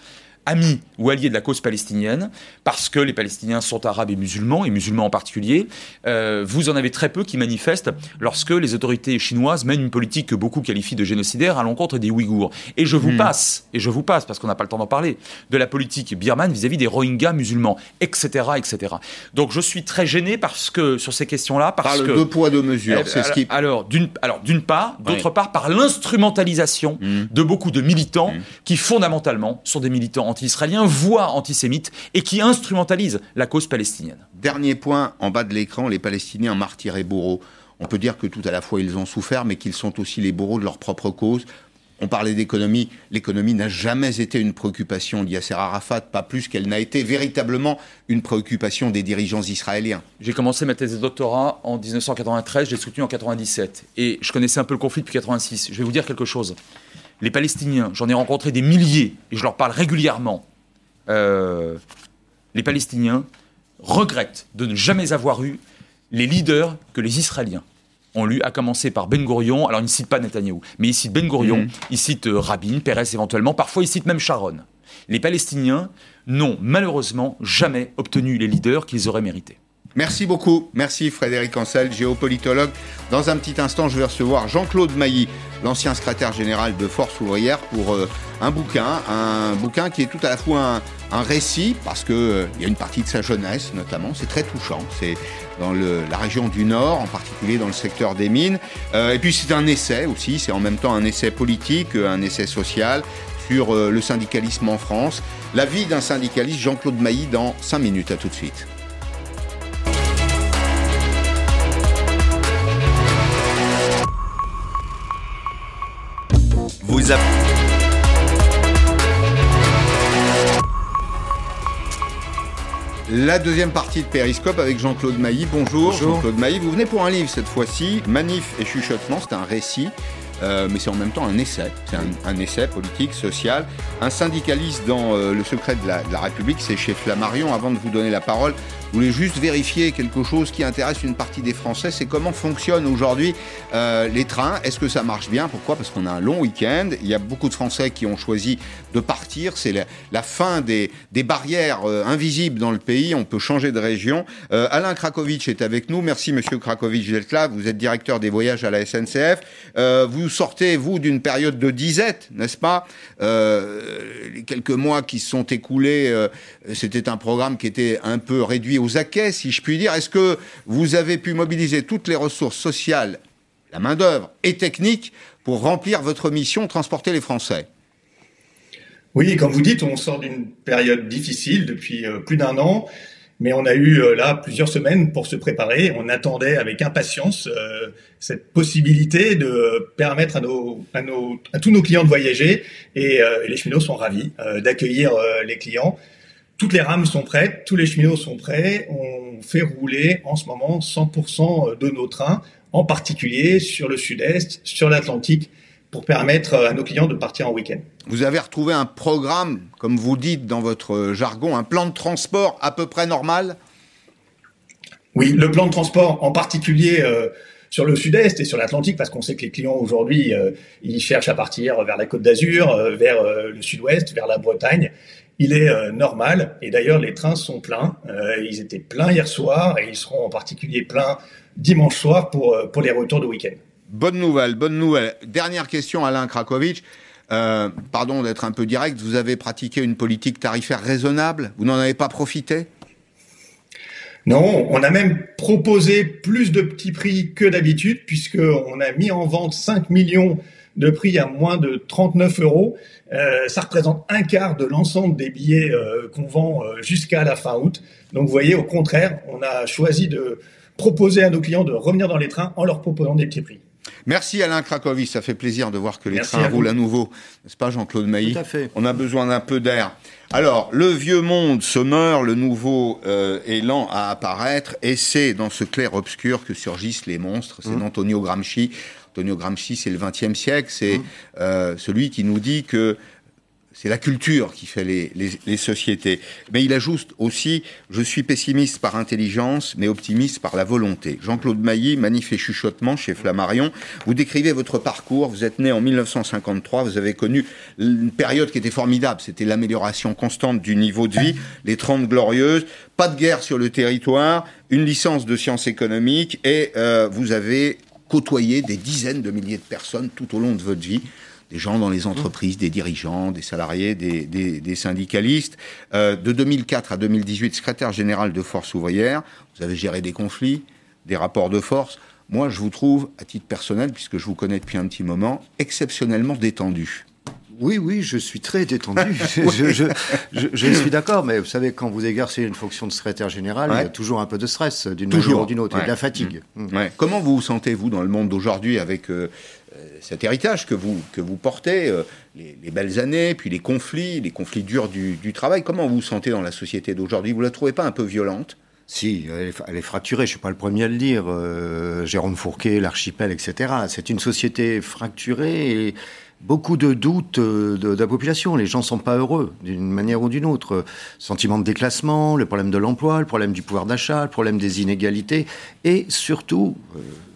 amis ou alliés de la cause palestinienne, parce que les Palestiniens sont arabes et musulmans, et musulmans en particulier. Euh, vous en avez très peu qui manifestent lorsque les autorités chinoises mènent une politique que beaucoup qualifient de génocidaire à l'encontre des Ouïghours. Et je vous hmm. passe, et je vous passe, parce qu'on n'a pas le temps d'en parler, de la politique birmane vis-à-vis des Rohingyas musulmans, etc., etc. Donc je suis très gêné parce que sur ces questions-là, parce par que deux poids deux mesures, c'est ce qui alors d'une alors d'une part, d'autre part par l'instrumentalisation hmm. de beaucoup de militants hmm. qui fondamentalement sont des militants anti-israéliens, voire antisémites, et qui instrumentalisent la cause palestinienne. Dernier point, en bas de l'écran, les Palestiniens martyrs et bourreaux. On peut dire que tout à la fois ils ont souffert, mais qu'ils sont aussi les bourreaux de leur propre cause. On parlait d'économie. L'économie n'a jamais été une préoccupation d'Yasser Arafat, pas plus qu'elle n'a été véritablement une préoccupation des dirigeants israéliens. J'ai commencé ma thèse de doctorat en 1993, j'ai soutenu en 97. Et je connaissais un peu le conflit depuis 86. Je vais vous dire quelque chose. Les Palestiniens, j'en ai rencontré des milliers, et je leur parle régulièrement. Euh, les Palestiniens regrettent de ne jamais avoir eu les leaders que les Israéliens ont lu, à commencer par Ben Gurion. Alors, il ne cite pas Netanyahou, mais il cite Ben Gurion, mhm. il cite euh, Rabin, Pérez éventuellement, parfois il cite même Sharon. Les Palestiniens n'ont malheureusement jamais obtenu les leaders qu'ils auraient mérités. Merci beaucoup. Merci Frédéric Ancel, géopolitologue. Dans un petit instant, je vais recevoir Jean-Claude Mailly, l'ancien secrétaire général de Force ouvrière, pour euh, un bouquin, un bouquin qui est tout à la fois un, récit, parce qu'il euh, y a une partie de sa jeunesse notamment, c'est très touchant. C'est dans la région du Nord, en particulier dans le secteur des mines. Euh, et puis c'est un essai aussi, c'est en même temps un essai politique, un essai social sur le syndicalisme en France. La vie d'un syndicaliste, Jean-Claude Mailly, dans 5 minutes. À tout de suite. La deuxième partie de Périscope avec Jean-Claude Mailly. Bonjour, Jean-Claude Mailly. Vous venez pour un livre cette fois-ci, Manif et chuchotement. C'est un récit, euh, mais c'est en même temps un essai. C'est un, essai politique, social. Un syndicaliste dans euh, Le secret de la, de la République, c'est chez Flammarion. Avant de vous donner la parole, je voulais juste vérifier quelque chose qui intéresse une partie des Français, c'est comment fonctionnent aujourd'hui euh, les trains. Est-ce que ça marche bien? Pourquoi? Parce qu'on a un long week-end. Il y a beaucoup de Français qui ont choisi de partir. C'est la, fin des, barrières euh, invisibles dans le pays. On peut changer de région. Euh, Alain Krakowicz est avec nous. Merci, Monsieur Krakowicz d'être. Vous êtes directeur des voyages à la SNCF. vous sortez, vous, d'une période de disette, n'est-ce pas? Les quelques mois qui se sont écoulés, c'était un programme qui était un peu réduit aux acquets, si je puis dire. Est-ce que vous avez pu mobiliser toutes les ressources sociales, la main-d'œuvre et technique pour remplir votre mission, transporter les Français? Oui, comme vous dites, on sort d'une période difficile depuis euh, plus d'un an. Mais on a eu euh, là plusieurs semaines pour se préparer. On attendait avec impatience euh, cette possibilité de permettre à, nos, à, nos, à tous nos clients de voyager. Et, les cheminots sont ravis d'accueillir les clients. Toutes les rames sont prêtes, tous les cheminots sont prêts. On fait rouler en ce moment 100% de nos trains, en particulier sur le sud-est, sur l'Atlantique, pour permettre à nos clients de partir en week-end. Vous avez retrouvé un programme, comme vous dites dans votre jargon, un plan de transport à peu près normal? Oui, le plan de transport en particulier euh, sur le sud-est et sur l'Atlantique, parce qu'on sait que les clients aujourd'hui, euh, ils cherchent à partir vers la Côte d'Azur, euh, vers le sud-ouest, vers la Bretagne il est euh, normal. Et d'ailleurs, les trains sont pleins. Euh, ils étaient pleins hier soir et ils seront en particulier pleins dimanche soir pour, euh, pour les retours de week-end. Bonne nouvelle, bonne nouvelle. Dernière question, Alain Krakowicz. pardon d'être un peu direct, vous avez pratiqué une politique tarifaire raisonnable? Vous n'en avez pas profité? Non, on a même proposé plus de petits prix que d'habitude, puisqu'on a mis en vente 5 millions de prix à moins de 39 euros. Euh, ça représente un quart de l'ensemble des billets euh, qu'on vend euh, jusqu'à la fin août. Donc vous voyez, au contraire, on a choisi de proposer à nos clients de revenir dans les trains en leur proposant des petits prix. Merci Alain Krakowicz, ça fait plaisir de voir que les trains roulent à nouveau. N'est-ce pas Jean-Claude Mailly Tout à fait. On a besoin d'un peu d'air. Alors, le vieux monde se meurt, le nouveau est lent à apparaître, et c'est dans ce clair-obscur que surgissent les monstres. C'est mmh. d'Antonio Gramsci. Antonio Gramsci, c'est le XXe siècle, c'est mmh. euh, celui qui nous dit que c'est la culture qui fait les, les, sociétés. Mais il ajoute aussi, je suis pessimiste par intelligence, mais optimiste par la volonté. Jean-Claude Mailly, Manif et chuchotement chez Flammarion, vous décrivez votre parcours, vous êtes né en 1953, vous avez connu une période qui était formidable, c'était l'amélioration constante du niveau de vie, les 30 glorieuses, pas de guerre sur le territoire, une licence de sciences économiques, et euh, vous avez côtoyé des dizaines de milliers de personnes tout au long de votre vie des gens dans les entreprises, des dirigeants, des salariés, des, syndicalistes. Euh, de 2004 à 2018, secrétaire général de Force ouvrière, vous avez géré des conflits, des rapports de force. Moi, je vous trouve, à titre personnel, puisque je vous connais depuis un petit moment, exceptionnellement détendu. Oui, oui, je suis très détendu. je, suis d'accord, mais vous savez, quand vous exercez une fonction de secrétaire général, il y a toujours un peu de stress, d'une manière ou d'une autre, et de la fatigue. Mmh. Mmh. Comment vous vous sentez-vous dans le monde d'aujourd'hui avec euh, euh, cet héritage que vous, que vous portez, euh, les, belles années, puis les conflits, les conflits durs du, travail? Comment vous vous sentez dans la société d'aujourd'hui? Vous la trouvez pas un peu violente? Si, elle est, fracturée, je ne suis pas le premier à le dire. Euh, Jérôme Fourquet, l'archipel, etc. C'est une société fracturée et beaucoup de doutes de, la population. Les gens ne sont pas heureux d'une manière ou d'une autre. Sentiment de déclassement, le problème de l'emploi, le problème du pouvoir d'achat, le problème des inégalités et surtout,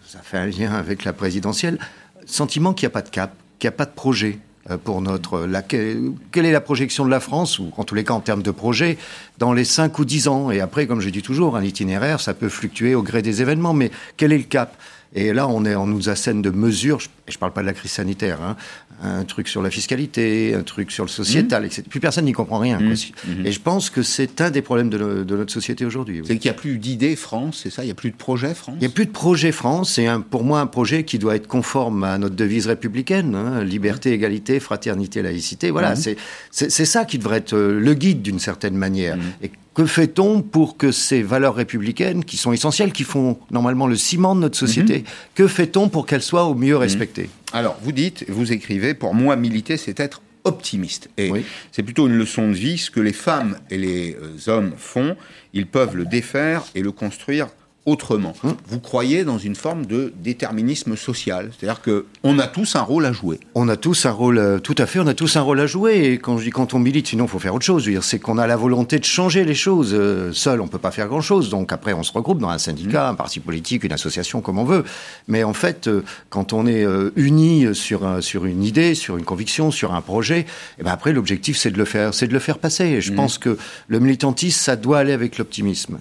ça fait un lien avec la présidentielle, sentiment qu'il n'y a pas de cap, qu'il n'y a pas de projet euh, pour notre. La, quelle est la projection de la France, ou en tous les cas en termes de projet, dans les 5 ou 10 ans? Et après, comme je dis toujours, un itinéraire, ça peut fluctuer au gré des événements, mais quel est le cap? Et là, on, est, on nous assène de mesures, je ne parle pas de la crise sanitaire, hein, un truc sur la fiscalité, un truc sur le sociétal, mmh. etc. Puis personne n'y comprend rien. Mmh. Mmh. Et je pense que c'est un des problèmes de, notre société aujourd'hui. C'est qu'il n'y a plus d'idées France, c'est ça? Il n'y a plus de projet France? Il n'y a plus de projet France. C'est pour moi un projet qui doit être conforme à notre devise républicaine hein, liberté, égalité, fraternité, laïcité. Voilà, c'est ça qui devrait être euh, le guide d'une certaine manière. Et que fait-on pour que ces valeurs républicaines, qui sont essentielles, qui font normalement le ciment de notre société, que fait-on pour qu'elles soient au mieux respectées? Alors, vous dites, vous écrivez, pour moi, militer, c'est être optimiste. Et c'est plutôt une leçon de vie. Ce que les femmes et les euh, hommes font, ils peuvent le défaire et le construire autrement. Hum. Vous croyez dans une forme de déterminisme social, c'est-à-dire que on a tous un rôle à jouer. On a tous un rôle, euh, tout à fait, on a tous un rôle à jouer. Et quand je dis quand on milite, sinon il faut faire autre chose. C'est qu'on a la volonté de changer les choses. Euh, seul, on peut pas faire grand-chose. Donc après, on se regroupe dans un syndicat, hum. un parti politique, une association, comme on veut. Mais en fait, euh, quand on est unis sur sur une idée, sur une conviction, sur un projet, et eh ben après l'objectif c'est de le faire, c'est de le faire passer. Et je hum. pense que le militantisme, ça doit aller avec l'optimisme.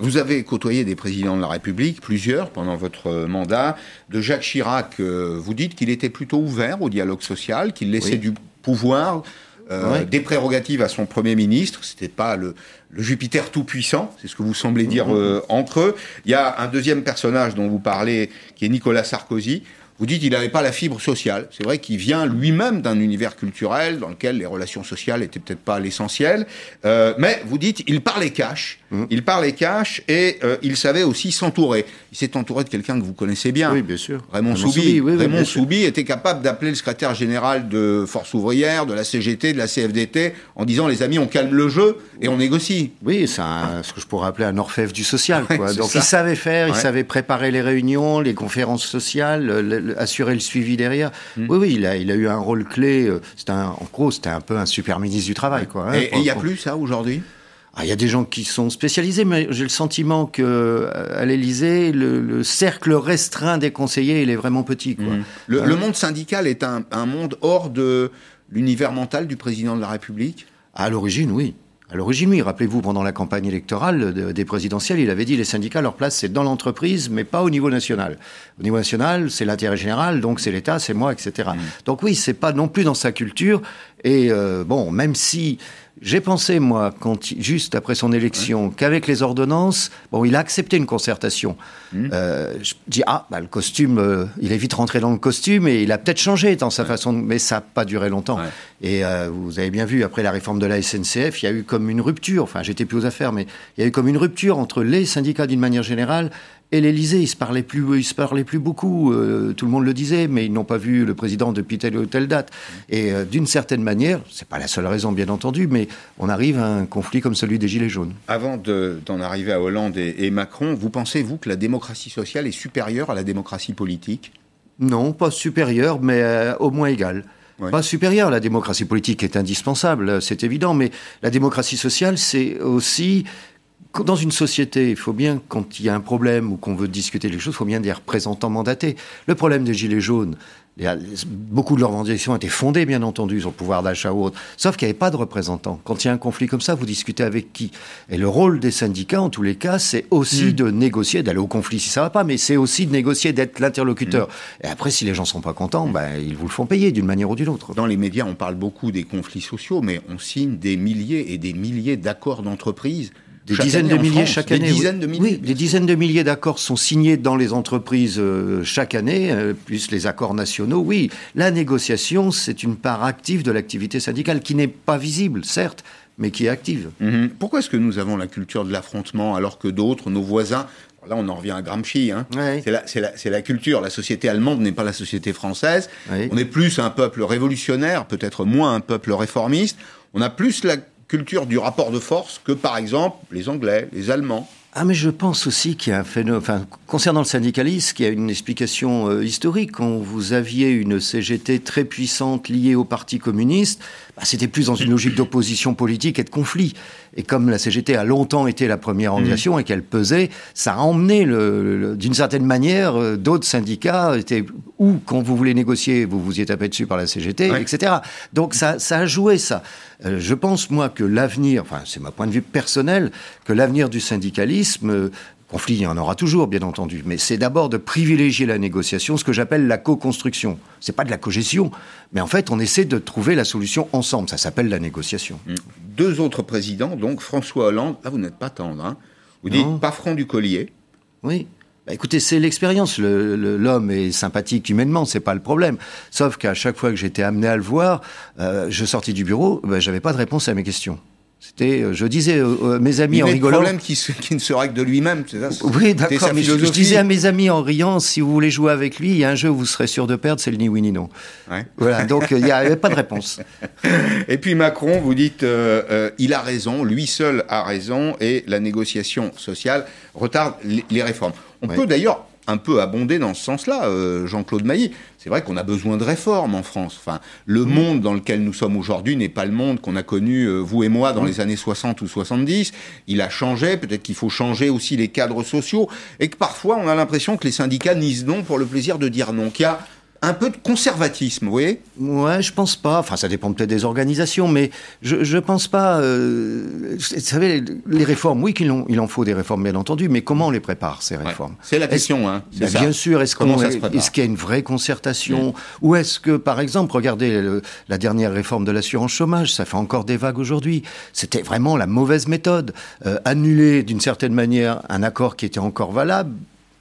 Vous avez côtoyé des présidents de la République, plusieurs, pendant votre mandat. De Jacques Chirac, euh, vous dites qu'il était plutôt ouvert au dialogue social, qu'il laissait du pouvoir, euh, des prérogatives à son Premier ministre. C'était pas le, Jupiter tout-puissant, c'est ce que vous semblez dire euh, entre eux. Il y a un deuxième personnage dont vous parlez, qui est Nicolas Sarkozy. Vous dites qu'il n'avait pas la fibre sociale. C'est vrai qu'il vient lui-même d'un univers culturel dans lequel les relations sociales étaient peut-être pas l'essentiel. Euh, mais vous dites, il parlait cash. Mmh. Il parlait cash et euh, il savait aussi s'entourer. Il s'est entouré de quelqu'un que vous connaissez bien. Oui, bien sûr. Raymond, Soubi. Raymond Soubi était capable d'appeler le secrétaire général de Force ouvrière, de la CGT, de la CFDT, en disant les amis, on calme le jeu et on négocie. Oui, c'est ce que je pourrais appeler un orfèvre du social. Quoi. Donc il savait faire, il savait préparer les réunions, les conférences sociales, assurer le suivi derrière. Hmm. Oui, oui, il a, il a eu un rôle clé. Euh, c'était en gros, c'était un peu un super ministre du travail. Quoi, hein, et il n'y a plus ça aujourd'hui? Il y a des gens qui sont spécialisés, mais j'ai le sentiment que euh, à l'Élysée, le, cercle restreint des conseillers, il est vraiment petit. Quoi. Hmm. Le, le, monde syndical est un, un monde hors de l'univers mental du président de la République? À l'origine, oui. À l'origine, oui, rappelez-vous, pendant la campagne électorale des présidentielles, il avait dit les syndicats, leur place, c'est dans l'entreprise, mais pas au niveau national. Au niveau national, c'est l'intérêt général, donc c'est l'État, c'est moi, etc. Mmh. Donc oui, c'est pas non plus dans sa culture. Et euh, bon, même si j'ai pensé, moi, quand, juste après son élection, qu'avec les ordonnances, bon, il a accepté une concertation. Mmh. Euh, je dis, ah, bah, le costume, euh, il est vite rentré dans le costume et il a peut-être changé dans sa façon, de... mais ça n'a pas duré longtemps. Et euh, vous avez bien vu, après la réforme de la SNCF, il y a eu comme une rupture, enfin, j'étais plus aux affaires, mais il y a eu comme une rupture entre les syndicats d'une manière générale et l'Élysée, ils se parlaient plus, ils se parlaient plus beaucoup. Euh, tout le monde le disait, mais ils n'ont pas vu le président depuis telle ou telle date. Et euh, d'une certaine manière, c'est pas la seule raison, bien entendu, mais on arrive à un conflit comme celui des Gilets jaunes. Avant d'en arriver à Hollande et, Macron, vous pensez vous que la démocratie sociale est supérieure à la démocratie politique? Non, pas supérieure, mais euh, au moins égale. Pas supérieure. La démocratie politique est indispensable, c'est évident, mais la démocratie sociale, c'est aussi dans une société, il faut bien, quand il y a un problème ou qu'on veut discuter des choses, il faut bien des représentants mandatés. Le problème des Gilets jaunes, beaucoup de leurs revendications étaient fondées, bien entendu, sur le pouvoir d'achat ou autre, sauf qu'il n'y avait pas de représentants. Quand il y a un conflit comme ça, vous discutez avec qui? Et le rôle des syndicats, en tous les cas, c'est aussi mm. de négocier, d'aller au conflit si ça ne va pas, mais c'est aussi de négocier, d'être l'interlocuteur. Mm. Et après, si les gens ne sont pas contents, ben, ils vous le font payer d'une manière ou d'une autre. Dans les médias, on parle beaucoup des conflits sociaux, mais on signe des milliers et des milliers d'accords d'entreprise des dizaines de milliers chaque année. Des dizaines de milliers. Oui, des dizaines de milliers d'accords sont signés dans les entreprises euh, chaque année, euh, plus les accords nationaux. Oui, la négociation, c'est une part active de l'activité syndicale qui n'est pas visible, certes, mais qui est active. Mhm. Pourquoi est-ce que nous avons la culture de l'affrontement alors que d'autres, nos voisins, Là, on en revient à Gramsci. Hein. C'est la, la, culture. La société allemande n'est pas la société française. On est plus un peuple révolutionnaire, peut-être moins un peuple réformiste. On a plus la culture du rapport de force que, par exemple, les Anglais, les Allemands. Ah, mais je pense aussi qu'il y a un phénomène. Enfin, concernant le syndicalisme, il y a une explication euh, historique. Quand vous aviez une CGT très puissante liée au Parti communiste, bah, c'était plus dans une logique d'opposition politique et de conflit. Et comme la CGT a longtemps été la première organisation mmh. et qu'elle pesait, ça a emmené, le, d'une certaine manière, euh, d'autres syndicats étaient ou quand vous voulez négocier, vous vous y êtes tapé dessus par la CGT, etc. Donc ça, ça a joué ça. Euh, je pense moi que l'avenir, enfin c'est ma point de vue personnel, que l'avenir du syndicalisme euh, Conflit, il y en aura toujours, bien entendu, mais c'est d'abord de privilégier la négociation, ce que j'appelle la co-construction. C'est pas de la cogestion, mais en fait, on essaie de trouver la solution ensemble. Ça s'appe,elle la négociation. Mmh. Deux autres présidents, donc François Hollande, là vous n'êtes pas tendre, hein vous dites pas franc du collier. Oui. Bah, écoutez, c'est l'expérience. L'homme est sympathique humainement, c'est pas le problème. Sauf qu'à chaque fois que j'étais amené à le voir, euh, je sortis du bureau, bah, j'avais pas de réponse à mes questions. C'était, euh, je disais à mes amis en rigolant. problème qui, qui, ne se règle de lui-même, c'est ça Oui, d'accord. Mais je, disais à mes amis en riant, si vous voulez jouer avec lui, il y a un jeu où vous serez sûr de perdre, c'est le ni oui ni non. Voilà. Donc il n'y avait pas de réponse. Et puis Macron, vous dites, euh, euh, il a raison, lui seul a raison, et la négociation sociale retarde les, réformes. On peut d'ailleurs un peu abondé dans ce sens-là, euh, Jean-Claude Mailly. C'est vrai qu'on a besoin de réformes en France. Enfin, le mmh. monde dans lequel nous sommes aujourd'hui n'est pas le monde qu'on a connu, euh, vous et moi, dans mmh. les années 60 ou 70. Il a changé, peut-être qu'il faut changer aussi les cadres sociaux, et que parfois on a l'impression que les syndicats disent non pour le plaisir de dire non, qu'il y a un peu de conservatisme, vous voyez? Ouais, je pense pas. Enfin, ça dépend peut-être des organisations, mais je, je pense pas. Euh, vous savez, les réformes, oui, qu'il il en faut des réformes, bien entendu, mais comment on les prépare, ces réformes? C'est la question, hein. Ben, bien sûr, est-ce qu'il y a une vraie concertation Ou est-ce que, par exemple, regardez la dernière réforme de l'assurance chômage, ça fait encore des vagues aujourd'hui. C'était vraiment la mauvaise méthode. Euh, annuler, d'une certaine manière, un accord qui était encore valable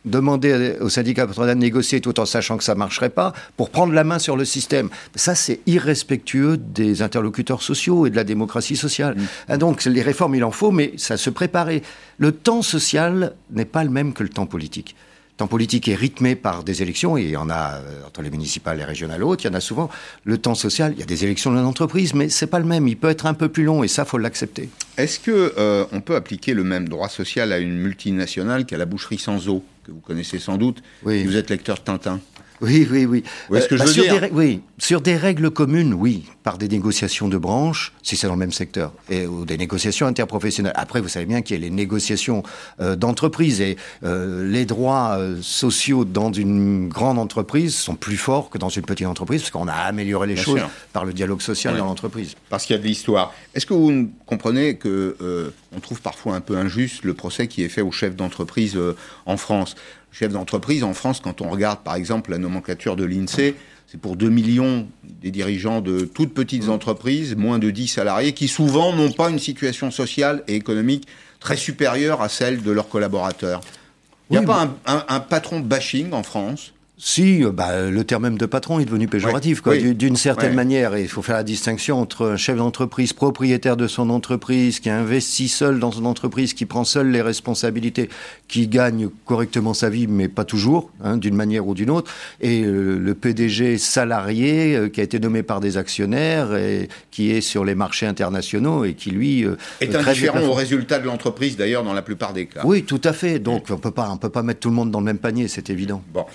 demander au syndicat patronal de négocier tout en sachant que ça ne marcherait pas, pour prendre la main sur le système. Ça, c'est irrespectueux des interlocuteurs sociaux et de la démocratie sociale. Mm. Hein, donc, les réformes, il en faut, mais ça se préparer. Le temps social n'est pas le même que le temps politique. Le temps politique est rythmé par des élections, et il y en a euh, entre les municipales, les régionales hautes, il y en a souvent. Le temps social, il y a des élections dans l'entreprise, mais c'est pas le même. Il peut être un peu plus long, et ça, faut l'accepter. Est-ce que euh, on peut appliquer le même droit social à une multinationale qu'à la boucherie sans eau? Que vous connaissez sans doute, oui. si vous êtes lecteur de Tintin. Oui, oui, oui. est-ce que euh, je bah, veux sur dire des, Oui, sur des règles communes, oui, par des négociations de branches, si c'est dans le même secteur, et, ou des négociations interprofessionnelles. Après, vous savez bien qu'il y a les négociations euh, d'entreprise et euh, les droits sociaux dans une grande entreprise sont plus forts que dans une petite entreprise, parce qu'on a amélioré les choses par le dialogue social dans l'entreprise. Parce qu'il y a de l'histoire. Est-ce que vous comprenez que on trouve parfois un peu injuste le procès qui est fait aux chefs d'entreprise en France? Chefs d'entreprise en France, quand on regarde par exemple la nomenclature de l'INSEE, c'est pour 2 millions des dirigeants de toutes petites entreprises, moins de 10 salariés, qui souvent n'ont pas une situation sociale et économique très supérieure à celle de leurs collaborateurs. Il n'y a pas un, un, patron bashing en France si, euh, bah, le terme même de patron est devenu péjoratif. D'une certaine manière, et il faut faire la distinction entre un chef d'entreprise propriétaire de son entreprise, qui investit seul dans son entreprise, qui prend seul les responsabilités, qui gagne correctement sa vie, mais pas toujours, hein, d'une manière ou d'une autre, et euh, le PDG salarié euh, qui a été nommé par des actionnaires et qui est sur les marchés internationaux et qui lui est indifférent au résultat de l'entreprise, d'ailleurs, dans la plupart des cas. Oui, tout à fait. Donc on peut pas, on peut pas mettre tout le monde dans le même panier, c'est évident. Bon.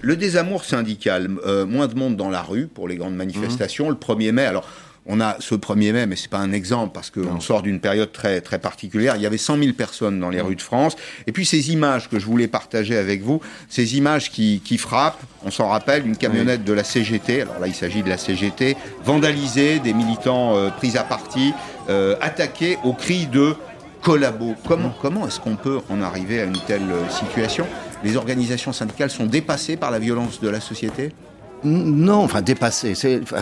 Le désamour syndical, euh, moins de monde dans la rue pour les grandes manifestations. Le 1er mai, alors on a ce 1er mai, mais c'est pas un exemple parce qu'on sort d'une période très très particulière. Il y avait 100 000 personnes dans les rues de France. Et puis ces images que je voulais partager avec vous, ces images qui, qui frappent. On s'en rappelle, une camionnette de la CGT. Alors là, il s'agit de la CGT vandalisée, des militants euh, pris à partie, euh, attaqués au cri de collabo. Comment, comment est-ce qu'on peut en arriver à une telle situation? Les organisations syndicales sont dépassées par la violence de la société non, enfin dépassé.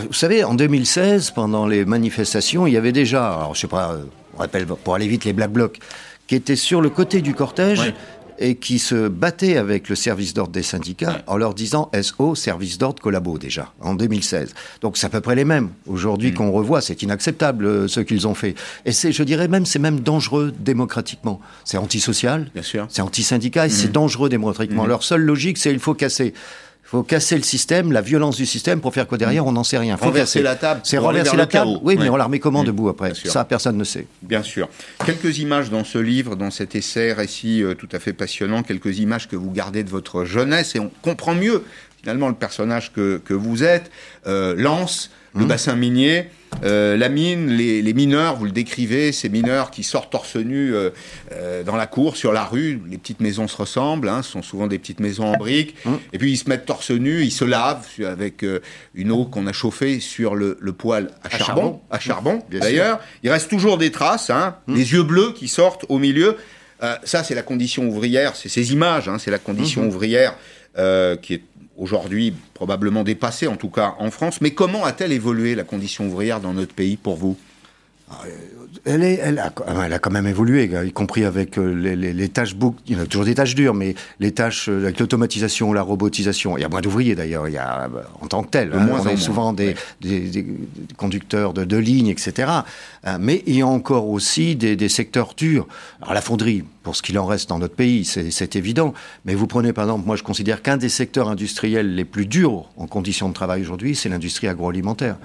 Vous savez, en 2016, pendant les manifestations, il y avait déjà, alors je sais pas, euh, on rappelle pour aller vite les Black Blocs, qui étaient sur le côté du cortège et qui se battaient avec le service d'ordre des syndicats en leur disant SO, service d'ordre collabo déjà, en 2016. Donc c'est à peu près les mêmes. Aujourd'hui mm. qu'on revoit, c'est inacceptable euh, ce qu'ils ont fait. Et c'est, je dirais même, c'est même dangereux démocratiquement. C'est antisocial, c'est anti-syndicat et c'est mm. dangereux démocratiquement. Mm. Leur seule logique, c'est il faut casser. Il faut casser le système, la violence du système pour faire quoi derrière, on n'en sait rien. Faut renverser la table. C'est renverser la table. Oui, mais on la remet comment debout après Ça, personne ne sait. Bien sûr. Quelques images dans ce livre, dans cet essai, récit euh, tout à fait passionnant, quelques images que vous gardez de votre jeunesse et on comprend mieux finalement le personnage que, que vous êtes. Euh, Lance, le mmh. bassin minier. Euh, la mine, les, mineurs, vous le décrivez, ces mineurs qui sortent torse nu euh, euh, dans la cour, sur la rue, les petites maisons se ressemblent, hein, ce sont souvent des petites maisons en briques, mmh. et puis ils se mettent torse nu, ils se lavent avec une eau qu'on a chauffée sur le, poêle à, charbon, à charbon d'ailleurs. Il reste toujours des traces, hein, mmh. les yeux bleus qui sortent au milieu. ça, c'est la condition ouvrière, c'est ces images, hein, c'est la condition ouvrière qui est aujourd'hui probablement dépassée, en tout cas en France. Mais comment a-t-elle évolué la condition ouvrière dans notre pays pour vous? Ah, elle, est, elle, a, elle, a, quand même évolué, y compris avec euh, les, les, les tâches book. Il y a toujours des tâches dures, mais les tâches euh, avec l'automatisation, la robotisation. Il y a moins d'ouvriers d'ailleurs. Il y a euh, en tant que tel. Hein, on est souvent des, des, des, conducteurs de, de lignes, etc. Mais il y a encore aussi des, des secteurs durs. Alors la fonderie, pour ce qu'il en reste dans notre pays, c'est évident. Mais vous prenez par exemple, moi je considère qu'un des secteurs industriels les plus durs en conditions de travail aujourd'hui, c'est l'industrie agroalimentaire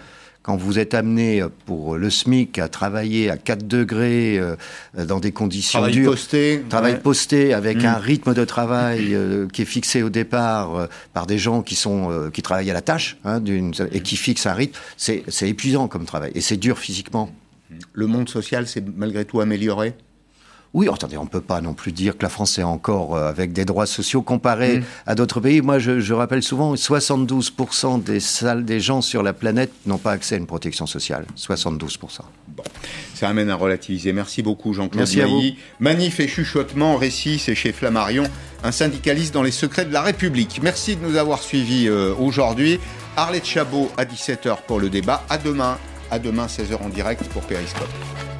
quand vous êtes amené pour le SMIC à travailler à 4 degrés euh, dans des conditions travail dures, posté, travail posté avec mm. un rythme de travail euh, qui est fixé au départ euh, par des gens qui sont qui travaillent à la tâche hein, et qui fixent un rythme, c'est épuisant comme travail et c'est dur physiquement. Le monde social s'est malgré tout amélioré? Oui, attendez, on ne peut pas non plus dire que la France est encore euh, avec des droits sociaux comparés mm. à d'autres pays. Moi, je, je, rappelle souvent, 72% des salles des gens sur la planète n'ont pas accès à une protection sociale. 72%. Bon, ça amène à relativiser. Merci beaucoup, Jean-Claude. Manif et chuchotement, récit, c'est chez Flammarion, un syndicaliste dans les secrets de la République. Merci de nous avoir suivis euh, aujourd'hui. Arlette Chabot à 17h pour le débat. À demain, à demain 16h en direct pour Périscope.